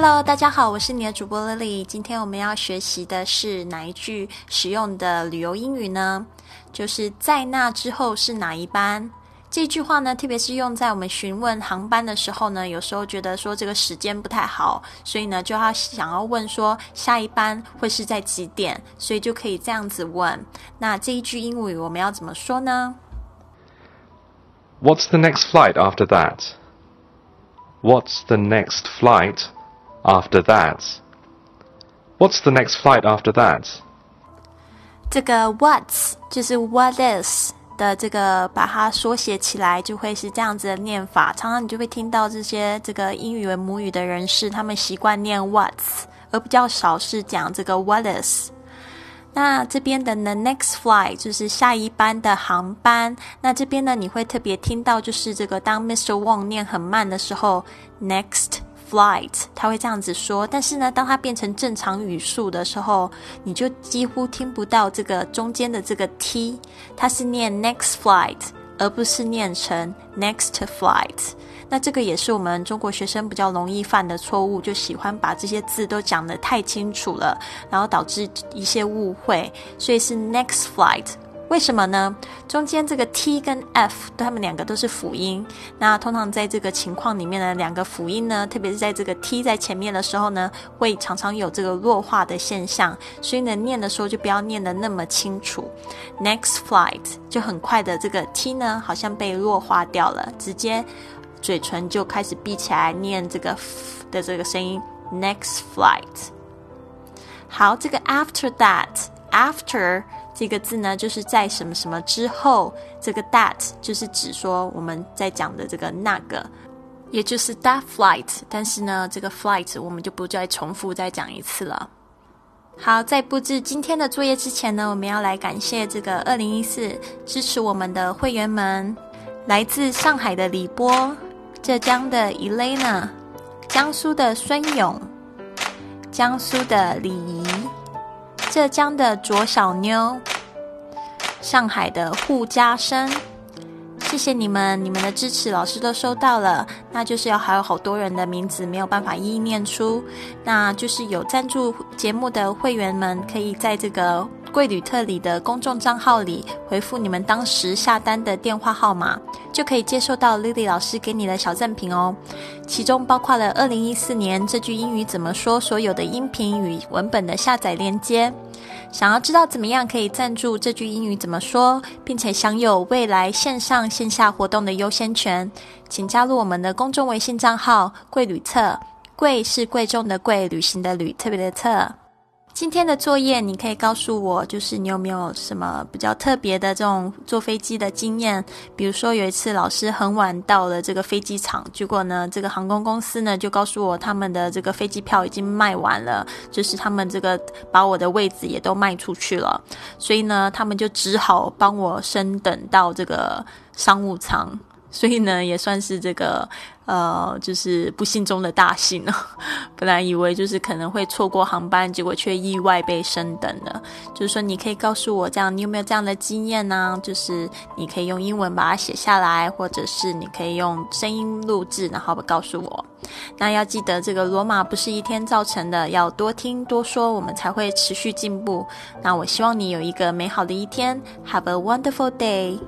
Hello，大家好，我是你的主播 Lily。今天我们要学习的是哪一句实用的旅游英语呢？就是在那之后是哪一班？这句话呢，特别是用在我们询问航班的时候呢，有时候觉得说这个时间不太好，所以呢就要想要问说下一班会是在几点，所以就可以这样子问。那这一句英语我们要怎么说呢？What's the next flight after that? What's the next flight after that? What's the next flight after that? 这个 What's 就是 What is 的这个，把它缩写起来就会是这样子的念法。常常你就会听到这些这个英语为母语的人士，他们习惯念 What's，而比较少是讲这个 What is。那这边的 The next flight 就是下一班的航班。那这边呢，你会特别听到就是这个当 Mr. Wong 念很慢的时候，next。Flight，他会这样子说，但是呢，当他变成正常语速的时候，你就几乎听不到这个中间的这个 t，它是念 next flight，而不是念成 next flight。那这个也是我们中国学生比较容易犯的错误，就喜欢把这些字都讲得太清楚了，然后导致一些误会，所以是 next flight。为什么呢？中间这个 T 跟 F，它们两个都是辅音。那通常在这个情况里面呢，两个辅音呢，特别是在这个 T 在前面的时候呢，会常常有这个弱化的现象。所以呢，念的时候就不要念的那么清楚。Next flight 就很快的这个 T 呢，好像被弱化掉了，直接嘴唇就开始闭起来念这个的这个声音。Next flight。好，这个 After that，After。这个字呢，就是在什么什么之后，这个 that 就是指说我们在讲的这个那个，也就是 that flight。但是呢，这个 flight 我们就不再重复再讲一次了。好，在布置今天的作业之前呢，我们要来感谢这个二零一四支持我们的会员们，来自上海的李波、浙江的 Elena、江苏的孙勇、江苏的李怡。浙江的左小妞，上海的护家生，谢谢你们，你们的支持，老师都收到了。那就是要还有好多人的名字没有办法一一念出，那就是有赞助节目的会员们，可以在这个。贵旅特里的公众账号里回复你们当时下单的电话号码，就可以接收到 Lily 老师给你的小赠品哦。其中包括了二零一四年这句英语怎么说所有的音频与文本的下载链接。想要知道怎么样可以赞助这句英语怎么说，并且享有未来线上线下活动的优先权，请加入我们的公众微信账号“贵旅特”。贵是贵重的贵，旅行的旅，特别的特。今天的作业，你可以告诉我，就是你有没有什么比较特别的这种坐飞机的经验？比如说有一次老师很晚到了这个飞机场，结果呢，这个航空公司呢就告诉我他们的这个飞机票已经卖完了，就是他们这个把我的位置也都卖出去了，所以呢，他们就只好帮我升等到这个商务舱。所以呢，也算是这个呃，就是不幸中的大幸了。本来以为就是可能会错过航班，结果却意外被升等了。就是说，你可以告诉我这样，你有没有这样的经验呢？就是你可以用英文把它写下来，或者是你可以用声音录制，然后告诉我。那要记得，这个罗马不是一天造成的，要多听多说，我们才会持续进步。那我希望你有一个美好的一天，Have a wonderful day。